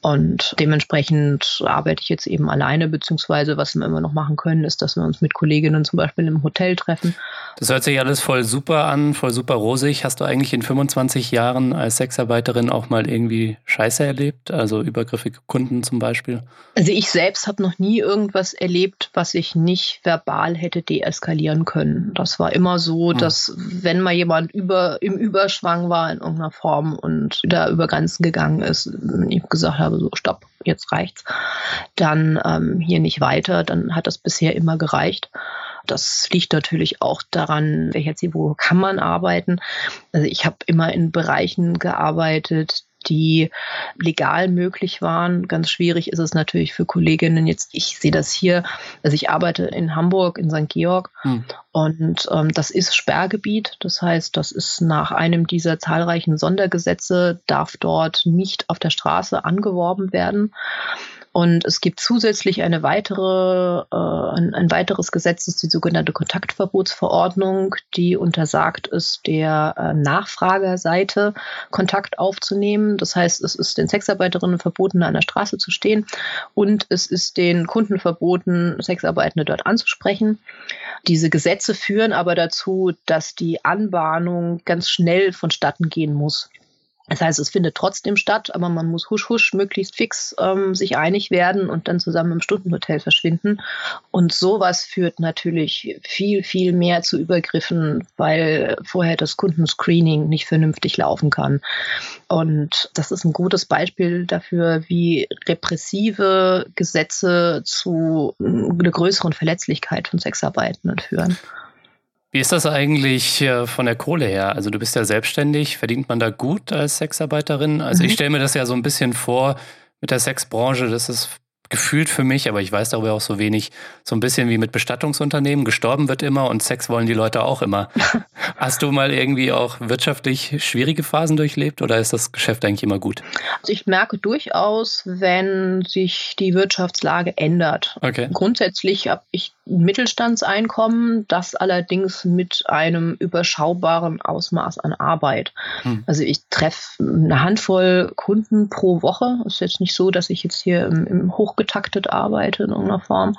Und dementsprechend arbeite ich jetzt eben alleine, beziehungsweise was wir immer noch machen können, ist, dass wir uns mit Kolleginnen zum Beispiel im Hotel treffen. Das hört sich alles voll super an, voll super rosig. Hast du eigentlich in 25 Jahren als Sexarbeiterin auch mal irgendwie Scheiße erlebt? Also übergriffige Kunden zum Beispiel? Also ich selbst habe noch nie irgendwas erlebt, was ich nicht verbal verbal hätte deeskalieren können. Das war immer so, hm. dass wenn mal jemand über, im Überschwang war in irgendeiner Form und da über Grenzen gegangen ist, ich gesagt habe, so stopp, jetzt reicht's, dann ähm, hier nicht weiter, dann hat das bisher immer gereicht. Das liegt natürlich auch daran, welches Niveau kann man arbeiten. Also ich habe immer in Bereichen gearbeitet, die legal möglich waren. Ganz schwierig ist es natürlich für Kolleginnen jetzt. Ich sehe das hier. Also ich arbeite in Hamburg, in St. Georg. Hm. Und ähm, das ist Sperrgebiet. Das heißt, das ist nach einem dieser zahlreichen Sondergesetze, darf dort nicht auf der Straße angeworben werden. Und es gibt zusätzlich eine weitere, äh, ein, ein weiteres Gesetz, das ist die sogenannte Kontaktverbotsverordnung, die untersagt es, der äh, Nachfragerseite Kontakt aufzunehmen. Das heißt, es ist den Sexarbeiterinnen verboten, an der Straße zu stehen und es ist den Kunden verboten, Sexarbeitende dort anzusprechen. Diese Gesetze führen aber dazu, dass die Anbahnung ganz schnell vonstatten gehen muss. Das heißt, es findet trotzdem statt, aber man muss husch husch möglichst fix ähm, sich einig werden und dann zusammen im Stundenhotel verschwinden. Und sowas führt natürlich viel, viel mehr zu Übergriffen, weil vorher das Kundenscreening nicht vernünftig laufen kann. Und das ist ein gutes Beispiel dafür, wie repressive Gesetze zu einer größeren Verletzlichkeit von Sexarbeitenden führen. Wie ist das eigentlich äh, von der Kohle her? Also du bist ja selbstständig, verdient man da gut als Sexarbeiterin? Also mhm. ich stelle mir das ja so ein bisschen vor mit der Sexbranche, das ist gefühlt für mich, aber ich weiß darüber auch so wenig, so ein bisschen wie mit Bestattungsunternehmen. Gestorben wird immer und Sex wollen die Leute auch immer. Hast du mal irgendwie auch wirtschaftlich schwierige Phasen durchlebt oder ist das Geschäft eigentlich immer gut? Also ich merke durchaus, wenn sich die Wirtschaftslage ändert. Okay. Grundsätzlich habe ich Mittelstandseinkommen, das allerdings mit einem überschaubaren Ausmaß an Arbeit. Hm. Also ich treffe eine Handvoll Kunden pro Woche. Ist jetzt nicht so, dass ich jetzt hier im, im hochgetaktet arbeite in irgendeiner Form,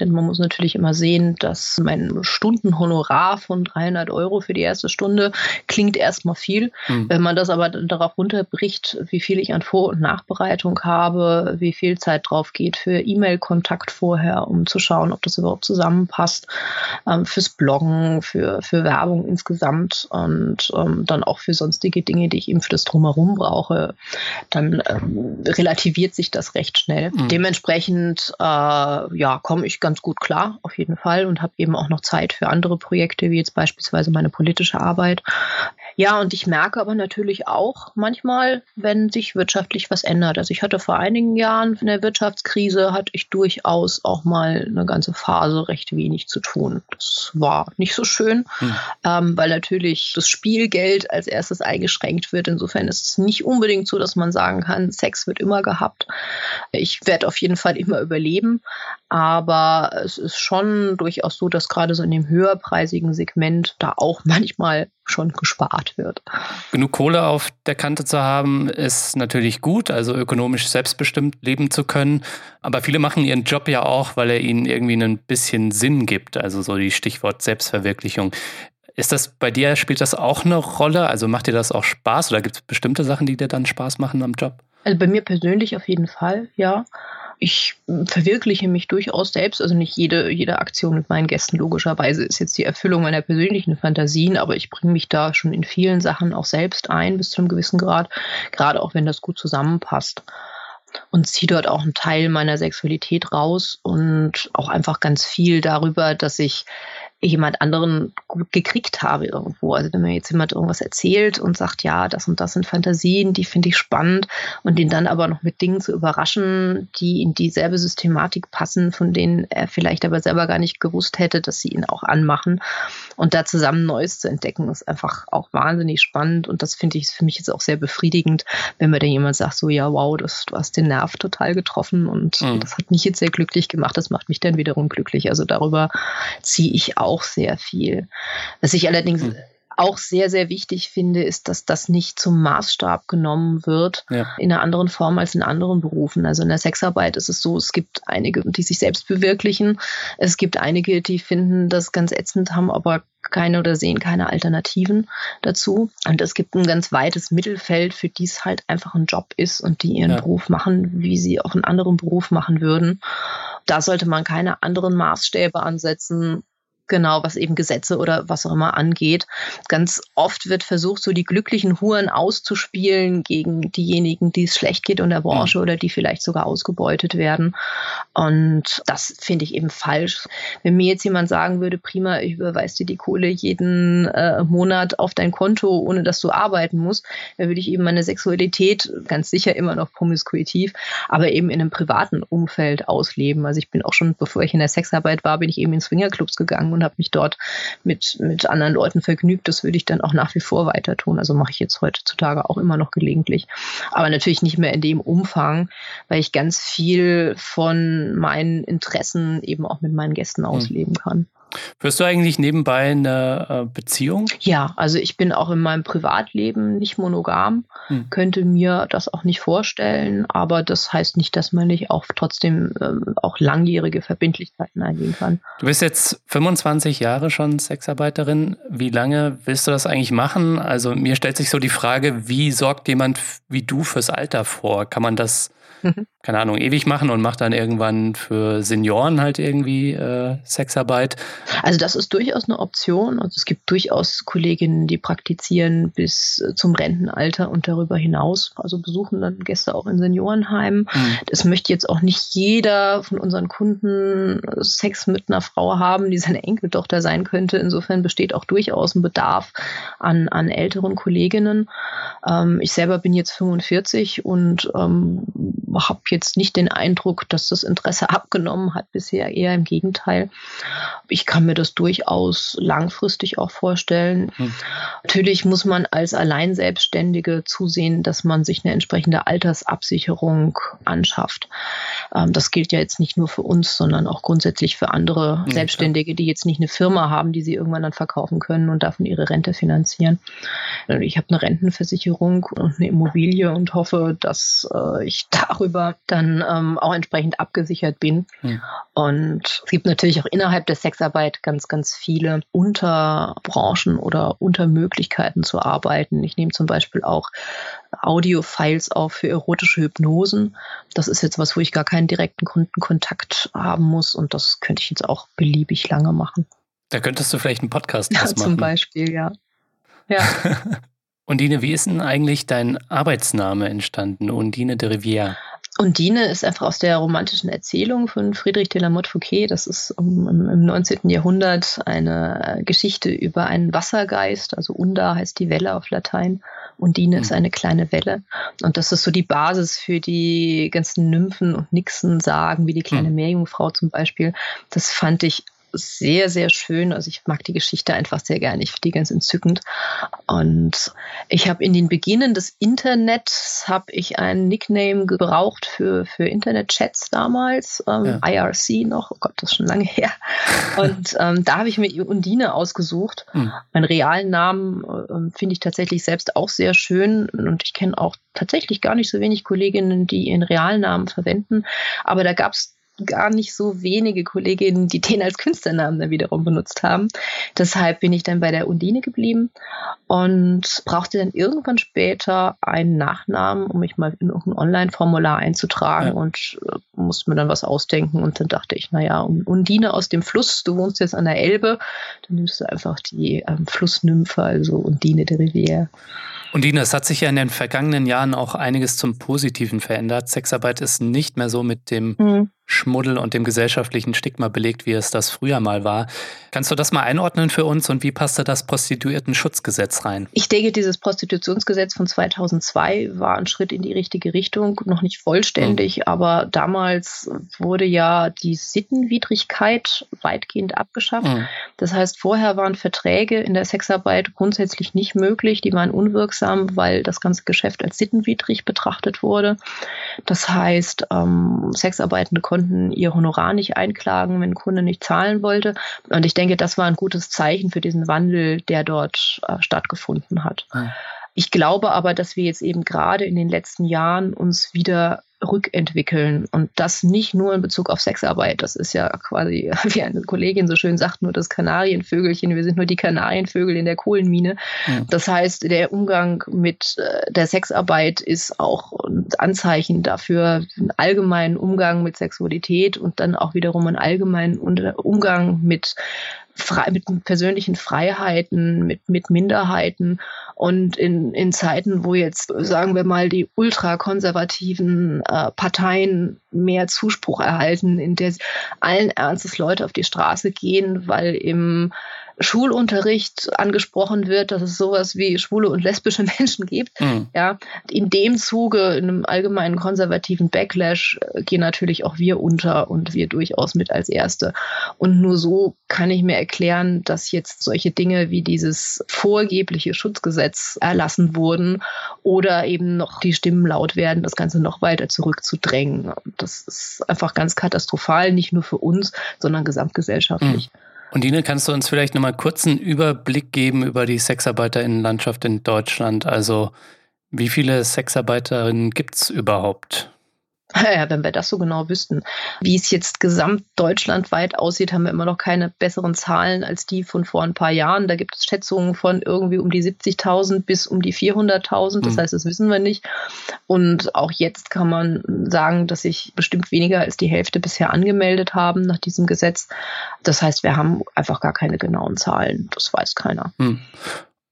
Denn man muss natürlich immer sehen, dass mein Stundenhonorar von 300 Euro für die erste Stunde klingt erstmal viel. Mhm. Wenn man das aber darauf runterbricht, wie viel ich an Vor- und Nachbereitung habe, wie viel Zeit drauf geht für E-Mail-Kontakt vorher, um zu schauen, ob das überhaupt zusammenpasst, ähm, fürs Bloggen, für, für Werbung insgesamt und ähm, dann auch für sonstige Dinge, die ich eben für das Drumherum brauche, dann ähm, relativiert sich das recht schnell. Mhm. Dementsprechend äh, ja, komme ich ganz gut klar, auf jeden Fall, und habe eben auch noch Zeit für andere Projekte, wie jetzt beispielsweise meine politische Arbeit. Ja, und ich merke aber natürlich auch manchmal, wenn sich wirtschaftlich was ändert. Also ich hatte vor einigen Jahren in der Wirtschaftskrise, hatte ich durchaus auch mal eine ganze Phase recht wenig zu tun. Das war nicht so schön, hm. ähm, weil natürlich das Spielgeld als erstes eingeschränkt wird. Insofern ist es nicht unbedingt so, dass man sagen kann, Sex wird immer gehabt. Ich werde auf jeden Fall immer überleben, aber es ist schon durchaus so, dass gerade so in dem höherpreisigen Segment da auch manchmal schon gespart wird. Genug Kohle auf der Kante zu haben, ist natürlich gut, also ökonomisch selbstbestimmt leben zu können. Aber viele machen ihren Job ja auch, weil er ihnen irgendwie ein bisschen Sinn gibt, also so die Stichwort Selbstverwirklichung. Ist das bei dir, spielt das auch eine Rolle? Also macht dir das auch Spaß oder gibt es bestimmte Sachen, die dir dann Spaß machen am Job? Also bei mir persönlich auf jeden Fall, ja ich verwirkliche mich durchaus selbst. Also nicht jede, jede Aktion mit meinen Gästen logischerweise ist jetzt die Erfüllung meiner persönlichen Fantasien, aber ich bringe mich da schon in vielen Sachen auch selbst ein bis zu einem gewissen Grad, gerade auch wenn das gut zusammenpasst und ziehe dort auch einen Teil meiner Sexualität raus und auch einfach ganz viel darüber, dass ich jemand anderen gekriegt habe irgendwo. Also wenn mir jetzt jemand irgendwas erzählt und sagt, ja, das und das sind Fantasien, die finde ich spannend und ihn dann aber noch mit Dingen zu überraschen, die in dieselbe Systematik passen, von denen er vielleicht aber selber gar nicht gewusst hätte, dass sie ihn auch anmachen und da zusammen Neues zu entdecken, ist einfach auch wahnsinnig spannend und das finde ich für mich jetzt auch sehr befriedigend, wenn mir dann jemand sagt, so ja, wow, das, du hast den Nerv total getroffen und mhm. das hat mich jetzt sehr glücklich gemacht, das macht mich dann wiederum glücklich. Also darüber ziehe ich auch auch sehr viel. Was ich allerdings mhm. auch sehr, sehr wichtig finde, ist, dass das nicht zum Maßstab genommen wird ja. in einer anderen Form als in anderen Berufen. Also in der Sexarbeit ist es so, es gibt einige, die sich selbst bewirklichen. Es gibt einige, die finden das ganz ätzend, haben aber keine oder sehen keine Alternativen dazu. Und es gibt ein ganz weites Mittelfeld, für die es halt einfach ein Job ist und die ihren ja. Beruf machen, wie sie auch einen anderen Beruf machen würden. Da sollte man keine anderen Maßstäbe ansetzen Genau, was eben Gesetze oder was auch immer angeht. Ganz oft wird versucht, so die glücklichen Huren auszuspielen gegen diejenigen, die es schlecht geht in der Branche mhm. oder die vielleicht sogar ausgebeutet werden. Und das finde ich eben falsch. Wenn mir jetzt jemand sagen würde, prima, ich überweise dir die Kohle jeden äh, Monat auf dein Konto, ohne dass du arbeiten musst, dann würde ich eben meine Sexualität ganz sicher immer noch promiskuitiv, aber eben in einem privaten Umfeld ausleben. Also ich bin auch schon, bevor ich in der Sexarbeit war, bin ich eben in Swingerclubs gegangen und habe mich dort mit, mit anderen Leuten vergnügt. Das würde ich dann auch nach wie vor weiter tun. Also mache ich jetzt heutzutage auch immer noch gelegentlich. Aber natürlich nicht mehr in dem Umfang, weil ich ganz viel von meinen Interessen eben auch mit meinen Gästen hm. ausleben kann. Führst du eigentlich nebenbei eine äh, Beziehung? Ja, also ich bin auch in meinem Privatleben nicht monogam, hm. könnte mir das auch nicht vorstellen, aber das heißt nicht, dass man nicht auch trotzdem ähm, auch langjährige Verbindlichkeiten eingehen kann. Du bist jetzt 25 Jahre schon Sexarbeiterin. Wie lange willst du das eigentlich machen? Also mir stellt sich so die Frage, wie sorgt jemand wie du fürs Alter vor? Kann man das Mhm. keine Ahnung, ewig machen und macht dann irgendwann für Senioren halt irgendwie äh, Sexarbeit. Also das ist durchaus eine Option. Also es gibt durchaus Kolleginnen, die praktizieren bis äh, zum Rentenalter und darüber hinaus. Also besuchen dann Gäste auch in Seniorenheimen. Mhm. Es möchte jetzt auch nicht jeder von unseren Kunden Sex mit einer Frau haben, die seine Enkeltochter sein könnte. Insofern besteht auch durchaus ein Bedarf an, an älteren Kolleginnen. Ähm, ich selber bin jetzt 45 und ähm, habe jetzt nicht den Eindruck, dass das Interesse abgenommen hat bisher, eher im Gegenteil. Ich kann mir das durchaus langfristig auch vorstellen. Hm. Natürlich muss man als Alleinselbstständige zusehen, dass man sich eine entsprechende Altersabsicherung anschafft. Ähm, das gilt ja jetzt nicht nur für uns, sondern auch grundsätzlich für andere ja, Selbstständige, die jetzt nicht eine Firma haben, die sie irgendwann dann verkaufen können und davon ihre Rente finanzieren. Ich habe eine Rentenversicherung und eine Immobilie und hoffe, dass äh, ich darüber dann ähm, auch entsprechend abgesichert bin. Ja. Und es gibt natürlich auch innerhalb der Sexarbeit ganz, ganz viele Unterbranchen oder Untermöglichkeiten zu arbeiten. Ich nehme zum Beispiel auch Audio-Files auf für erotische Hypnosen. Das ist jetzt was, wo ich gar keinen direkten Kundenkontakt haben muss und das könnte ich jetzt auch beliebig lange machen. Da könntest du vielleicht einen Podcast ja, machen. Zum Beispiel, ja. Ja. Undine, wie ist denn eigentlich dein Arbeitsname entstanden, Undine de Rivière? Undine ist einfach aus der romantischen Erzählung von Friedrich de la Motte Fouquet. Das ist im 19. Jahrhundert eine Geschichte über einen Wassergeist. Also Unda heißt die Welle auf Latein. Undine mhm. ist eine kleine Welle. Und das ist so die Basis für die ganzen Nymphen und Nixen sagen, wie die kleine mhm. Meerjungfrau zum Beispiel. Das fand ich sehr, sehr schön. Also ich mag die Geschichte einfach sehr gerne. Ich finde die ganz entzückend. Und ich habe in den Beginnen des Internets habe ich einen Nickname gebraucht für, für Internetchats damals, ähm, ja. IRC noch. Oh Gott, das ist schon lange her. Und ähm, da habe ich mir Undine ausgesucht. Hm. Meinen realen Namen ähm, finde ich tatsächlich selbst auch sehr schön. Und ich kenne auch tatsächlich gar nicht so wenig Kolleginnen, die ihren realen Namen verwenden. Aber da gab es gar nicht so wenige Kolleginnen, die den als Künstlernamen dann wiederum benutzt haben. Deshalb bin ich dann bei der Undine geblieben und brauchte dann irgendwann später einen Nachnamen, um mich mal in irgendein Online-Formular einzutragen ja. und äh, musste mir dann was ausdenken. Und dann dachte ich, naja, Undine aus dem Fluss, du wohnst jetzt an der Elbe, dann nimmst du einfach die ähm, Flussnymphe, also Undine de Rivière. Und Dina, es hat sich ja in den vergangenen Jahren auch einiges zum Positiven verändert. Sexarbeit ist nicht mehr so mit dem mhm. Schmuddel und dem gesellschaftlichen Stigma belegt, wie es das früher mal war. Kannst du das mal einordnen für uns und wie passt da das Prostituiertenschutzgesetz rein? Ich denke, dieses Prostitutionsgesetz von 2002 war ein Schritt in die richtige Richtung, noch nicht vollständig, mhm. aber damals wurde ja die Sittenwidrigkeit weitgehend abgeschafft. Mhm. Das heißt, vorher waren Verträge in der Sexarbeit grundsätzlich nicht möglich, die waren unwirksam, weil das ganze Geschäft als sittenwidrig betrachtet wurde. Das heißt, ähm, Sexarbeitende konnten konnten ihr Honorar nicht einklagen, wenn ein Kunde nicht zahlen wollte. Und ich denke, das war ein gutes Zeichen für diesen Wandel, der dort äh, stattgefunden hat. Mhm. Ich glaube aber, dass wir jetzt eben gerade in den letzten Jahren uns wieder rückentwickeln. Und das nicht nur in Bezug auf Sexarbeit. Das ist ja quasi, wie eine Kollegin so schön sagt, nur das Kanarienvögelchen. Wir sind nur die Kanarienvögel in der Kohlenmine. Ja. Das heißt, der Umgang mit äh, der Sexarbeit ist auch ein Anzeichen dafür, einen allgemeinen Umgang mit Sexualität und dann auch wiederum einen allgemeinen Umgang mit frei, mit persönlichen Freiheiten, mit, mit Minderheiten. Und in, in Zeiten, wo jetzt, sagen wir mal, die ultrakonservativen äh, Parteien mehr Zuspruch erhalten, in der allen Ernstes Leute auf die Straße gehen, weil im Schulunterricht angesprochen wird, dass es sowas wie schwule und lesbische Menschen gibt. Mhm. Ja, in dem Zuge, in einem allgemeinen konservativen Backlash, äh, gehen natürlich auch wir unter und wir durchaus mit als Erste. Und nur so kann ich mir erklären, dass jetzt solche Dinge wie dieses vorgebliche Schutzgesetz erlassen wurden oder eben noch die Stimmen laut werden, das Ganze noch weiter zurückzudrängen. Das ist einfach ganz katastrophal, nicht nur für uns, sondern gesamtgesellschaftlich. Mhm. Und Dine, kannst du uns vielleicht nochmal kurz einen Überblick geben über die Sexarbeiterinnenlandschaft in Deutschland? Also wie viele Sexarbeiterinnen gibt es überhaupt? Ja, wenn wir das so genau wüssten. Wie es jetzt gesamtdeutschlandweit aussieht, haben wir immer noch keine besseren Zahlen als die von vor ein paar Jahren. Da gibt es Schätzungen von irgendwie um die 70.000 bis um die 400.000. Das mhm. heißt, das wissen wir nicht. Und auch jetzt kann man sagen, dass sich bestimmt weniger als die Hälfte bisher angemeldet haben nach diesem Gesetz. Das heißt, wir haben einfach gar keine genauen Zahlen. Das weiß keiner. Mhm.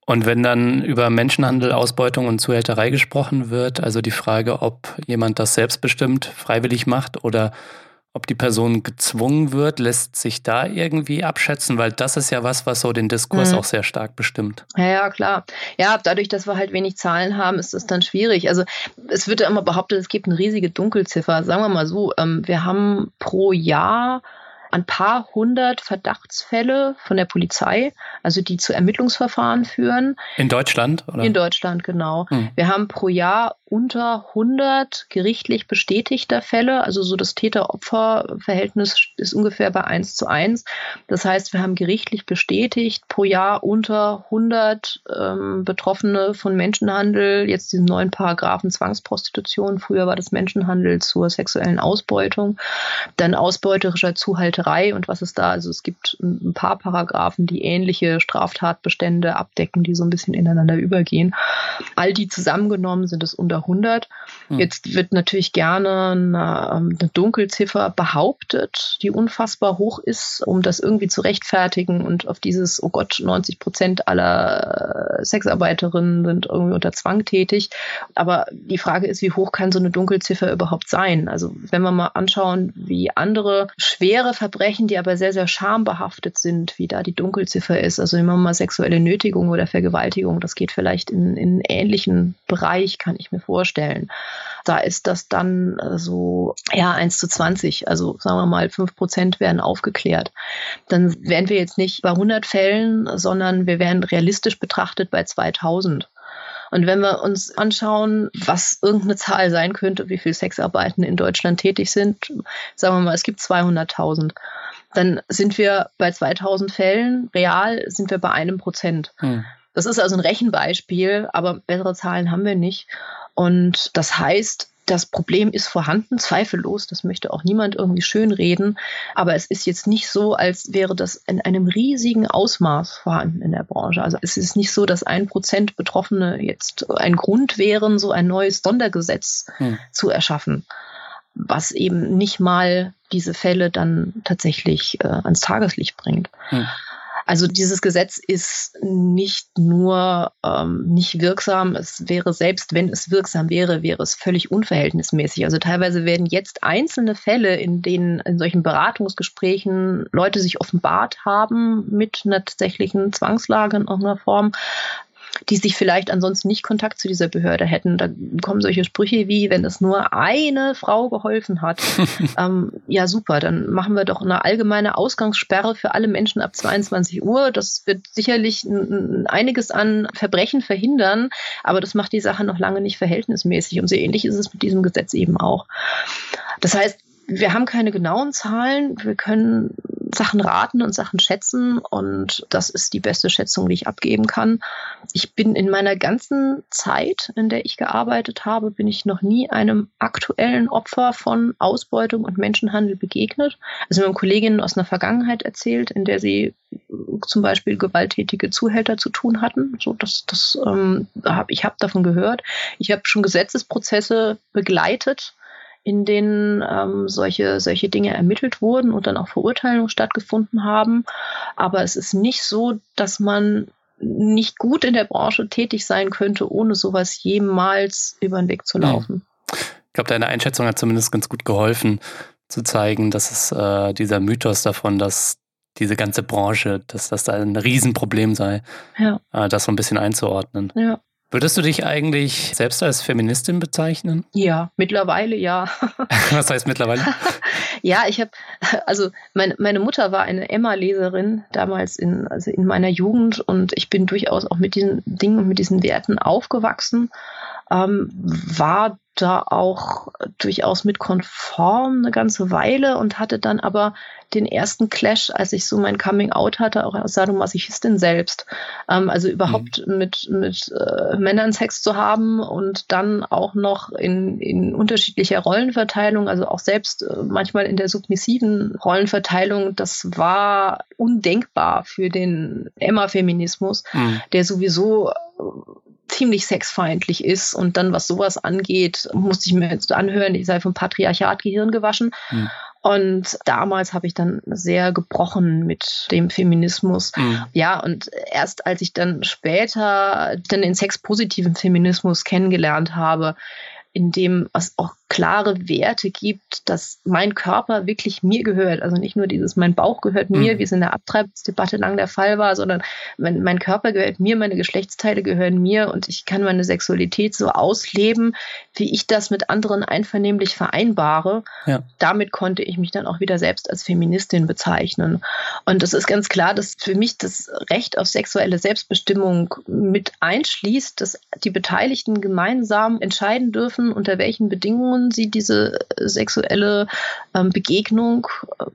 Und wenn dann über Menschenhandel, Ausbeutung und Zuhälterei gesprochen wird, also die Frage, ob jemand das selbstbestimmt freiwillig macht oder ob die Person gezwungen wird, lässt sich da irgendwie abschätzen, weil das ist ja was, was so den Diskurs mhm. auch sehr stark bestimmt. Ja, ja, klar. Ja, dadurch, dass wir halt wenig Zahlen haben, ist das dann schwierig. Also es wird ja immer behauptet, es gibt eine riesige Dunkelziffer. Sagen wir mal so, ähm, wir haben pro Jahr ein paar hundert Verdachtsfälle von der Polizei, also die zu Ermittlungsverfahren führen. In Deutschland? Oder? In Deutschland, genau. Hm. Wir haben pro Jahr unter 100 gerichtlich bestätigter Fälle, also so das Täter-Opfer-Verhältnis ist ungefähr bei 1 zu 1. Das heißt, wir haben gerichtlich bestätigt pro Jahr unter 100 ähm, Betroffene von Menschenhandel, jetzt diesen neuen Paragraphen Zwangsprostitution, früher war das Menschenhandel zur sexuellen Ausbeutung, dann ausbeuterischer Zuhalterei und was ist da, also es gibt ein paar Paragraphen, die ähnliche Straftatbestände abdecken, die so ein bisschen ineinander übergehen. All die zusammengenommen sind es unter oder 100. Hm. Jetzt wird natürlich gerne eine, ähm, eine, Dunkelziffer behauptet, die unfassbar hoch ist, um das irgendwie zu rechtfertigen und auf dieses, oh Gott, 90 Prozent aller Sexarbeiterinnen sind irgendwie unter Zwang tätig. Aber die Frage ist, wie hoch kann so eine Dunkelziffer überhaupt sein? Also wenn wir mal anschauen, wie andere schwere Verbrechen, die aber sehr, sehr schambehaftet sind, wie da die Dunkelziffer ist. Also immer mal sexuelle Nötigung oder Vergewaltigung, das geht vielleicht in, in ähnlichen Bereich, kann ich mir vorstellen. Da ist das dann so, ja, 1 zu 20. Also sagen wir mal, 5 Prozent werden aufgeklärt. Dann wären wir jetzt nicht bei 100 Fällen, sondern wir wären realistisch betrachtet bei 2000. Und wenn wir uns anschauen, was irgendeine Zahl sein könnte, wie viele Sexarbeiten in Deutschland tätig sind, sagen wir mal, es gibt 200.000, dann sind wir bei 2000 Fällen, real sind wir bei einem Prozent. Hm. Das ist also ein Rechenbeispiel, aber bessere Zahlen haben wir nicht. Und das heißt, das Problem ist vorhanden, zweifellos, das möchte auch niemand irgendwie schönreden, aber es ist jetzt nicht so, als wäre das in einem riesigen Ausmaß vorhanden in der Branche. Also es ist nicht so, dass ein Prozent Betroffene jetzt ein Grund wären, so ein neues Sondergesetz hm. zu erschaffen, was eben nicht mal diese Fälle dann tatsächlich äh, ans Tageslicht bringt. Hm. Also dieses Gesetz ist nicht nur ähm, nicht wirksam, es wäre selbst, wenn es wirksam wäre, wäre es völlig unverhältnismäßig. Also teilweise werden jetzt einzelne Fälle, in denen in solchen Beratungsgesprächen Leute sich offenbart haben mit einer tatsächlichen Zwangslage in irgendeiner Form, die sich vielleicht ansonsten nicht Kontakt zu dieser Behörde hätten. Da kommen solche Sprüche wie, wenn es nur eine Frau geholfen hat, ähm, ja super, dann machen wir doch eine allgemeine Ausgangssperre für alle Menschen ab 22 Uhr. Das wird sicherlich einiges an Verbrechen verhindern, aber das macht die Sache noch lange nicht verhältnismäßig. Und so ähnlich ist es mit diesem Gesetz eben auch. Das heißt, wir haben keine genauen Zahlen. Wir können Sachen raten und Sachen schätzen und das ist die beste Schätzung, die ich abgeben kann. Ich bin in meiner ganzen Zeit, in der ich gearbeitet habe, bin ich noch nie einem aktuellen Opfer von Ausbeutung und Menschenhandel begegnet. Also mir haben Kolleginnen aus einer Vergangenheit erzählt, in der sie zum Beispiel gewalttätige Zuhälter zu tun hatten. So, das, das, ähm, hab, ich habe davon gehört. Ich habe schon Gesetzesprozesse begleitet in denen ähm, solche, solche Dinge ermittelt wurden und dann auch Verurteilungen stattgefunden haben. Aber es ist nicht so, dass man nicht gut in der Branche tätig sein könnte, ohne sowas jemals über den Weg zu laufen. Ich glaube, deine Einschätzung hat zumindest ganz gut geholfen, zu zeigen, dass es äh, dieser Mythos davon, dass diese ganze Branche, dass das da ein Riesenproblem sei, ja. äh, das so ein bisschen einzuordnen. Ja. Würdest du dich eigentlich selbst als Feministin bezeichnen? Ja, mittlerweile ja. Was heißt mittlerweile? ja, ich habe, also meine, meine Mutter war eine Emma-Leserin damals in, also in meiner Jugend und ich bin durchaus auch mit diesen Dingen und mit diesen Werten aufgewachsen ähm, war da auch durchaus mit konform eine ganze Weile und hatte dann aber den ersten Clash, als ich so mein Coming Out hatte, auch als Sadomasochistin selbst. Ähm, also überhaupt mhm. mit, mit äh, Männern Sex zu haben und dann auch noch in, in unterschiedlicher Rollenverteilung, also auch selbst äh, manchmal in der submissiven Rollenverteilung, das war undenkbar für den Emma-Feminismus, mhm. der sowieso ziemlich sexfeindlich ist. Und dann, was sowas angeht, musste ich mir jetzt anhören, ich sei vom Patriarchat Gehirn gewaschen. Mhm. Und damals habe ich dann sehr gebrochen mit dem Feminismus. Mhm. Ja, und erst als ich dann später dann den sexpositiven Feminismus kennengelernt habe, in dem es auch klare Werte gibt, dass mein Körper wirklich mir gehört. Also nicht nur dieses, mein Bauch gehört mir, mhm. wie es in der Abtreibungsdebatte lang der Fall war, sondern mein, mein Körper gehört mir, meine Geschlechtsteile gehören mir und ich kann meine Sexualität so ausleben, wie ich das mit anderen einvernehmlich vereinbare. Ja. Damit konnte ich mich dann auch wieder selbst als Feministin bezeichnen. Und es ist ganz klar, dass für mich das Recht auf sexuelle Selbstbestimmung mit einschließt, dass die Beteiligten gemeinsam entscheiden dürfen, unter welchen Bedingungen sie diese sexuelle ähm, Begegnung äh,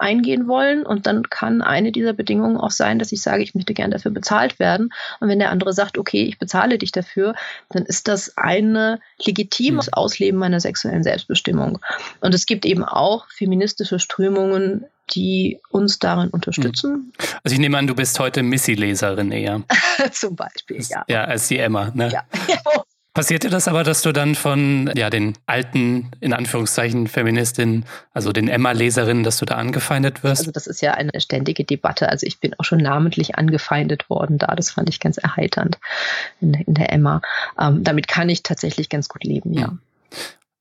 eingehen wollen. Und dann kann eine dieser Bedingungen auch sein, dass ich sage, ich möchte gern dafür bezahlt werden. Und wenn der andere sagt, okay, ich bezahle dich dafür, dann ist das eine legitimes hm. Ausleben meiner sexuellen Selbstbestimmung. Und es gibt eben auch feministische Strömungen, die uns darin unterstützen. Hm. Also ich nehme an, du bist heute Missy-Leserin eher. Zum Beispiel, ja. Ja, als die Emma, ne? Ja. Passiert dir das aber, dass du dann von ja, den alten, in Anführungszeichen, Feministinnen, also den Emma-Leserinnen, dass du da angefeindet wirst? Also das ist ja eine ständige Debatte. Also ich bin auch schon namentlich angefeindet worden da. Das fand ich ganz erheiternd in, in der Emma. Ähm, damit kann ich tatsächlich ganz gut leben, ja.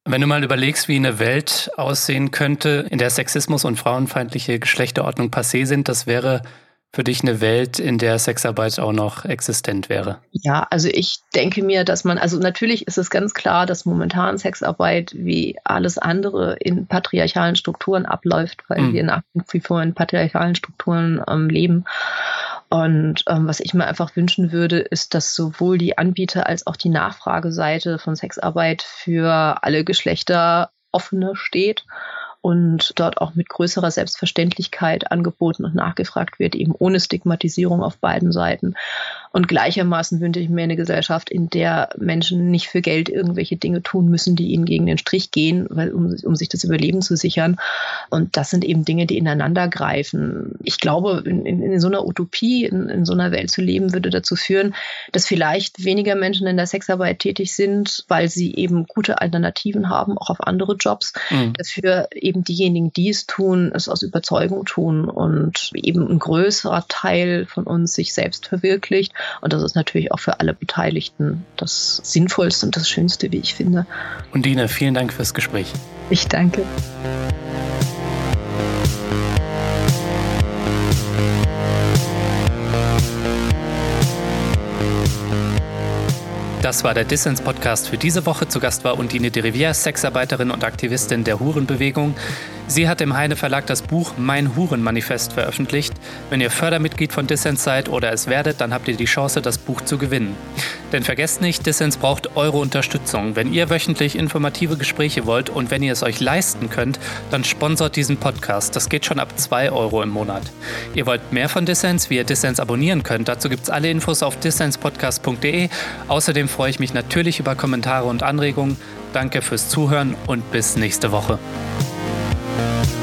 Wenn du mal überlegst, wie eine Welt aussehen könnte, in der Sexismus und frauenfeindliche Geschlechterordnung passé sind, das wäre für dich eine Welt, in der Sexarbeit auch noch existent wäre? Ja, also ich denke mir, dass man, also natürlich ist es ganz klar, dass momentan Sexarbeit wie alles andere in patriarchalen Strukturen abläuft, weil mhm. wir nach wie vor in patriarchalen Strukturen ähm, leben. Und ähm, was ich mir einfach wünschen würde, ist, dass sowohl die Anbieter als auch die Nachfrageseite von Sexarbeit für alle Geschlechter offener steht und dort auch mit größerer Selbstverständlichkeit angeboten und nachgefragt wird, eben ohne Stigmatisierung auf beiden Seiten. Und gleichermaßen wünsche ich mir eine Gesellschaft, in der Menschen nicht für Geld irgendwelche Dinge tun müssen, die ihnen gegen den Strich gehen, weil, um, um sich das Überleben zu sichern. Und das sind eben Dinge, die ineinander greifen. Ich glaube, in, in, in so einer Utopie, in, in so einer Welt zu leben, würde dazu führen, dass vielleicht weniger Menschen in der Sexarbeit tätig sind, weil sie eben gute Alternativen haben, auch auf andere Jobs. Mhm. Dafür eben diejenigen, die es tun, es aus Überzeugung tun und eben ein größerer Teil von uns sich selbst verwirklicht und das ist natürlich auch für alle Beteiligten das Sinnvollste und das Schönste, wie ich finde. Und Dina, vielen Dank fürs Gespräch. Ich danke. Das war der Dissens-Podcast für diese Woche. Zu Gast war Undine de Rivière, Sexarbeiterin und Aktivistin der Hurenbewegung. Sie hat im Heine Verlag das Buch Mein Hurenmanifest veröffentlicht. Wenn ihr Fördermitglied von Dissens seid oder es werdet, dann habt ihr die Chance, das Buch zu gewinnen. Denn vergesst nicht, Dissens braucht eure Unterstützung. Wenn ihr wöchentlich informative Gespräche wollt und wenn ihr es euch leisten könnt, dann sponsort diesen Podcast. Das geht schon ab 2 Euro im Monat. Ihr wollt mehr von Dissens, wie ihr Dissens abonnieren könnt. Dazu gibt es alle Infos auf dissenspodcast.de. Außerdem freue ich mich natürlich über Kommentare und Anregungen. Danke fürs Zuhören und bis nächste Woche. Bye.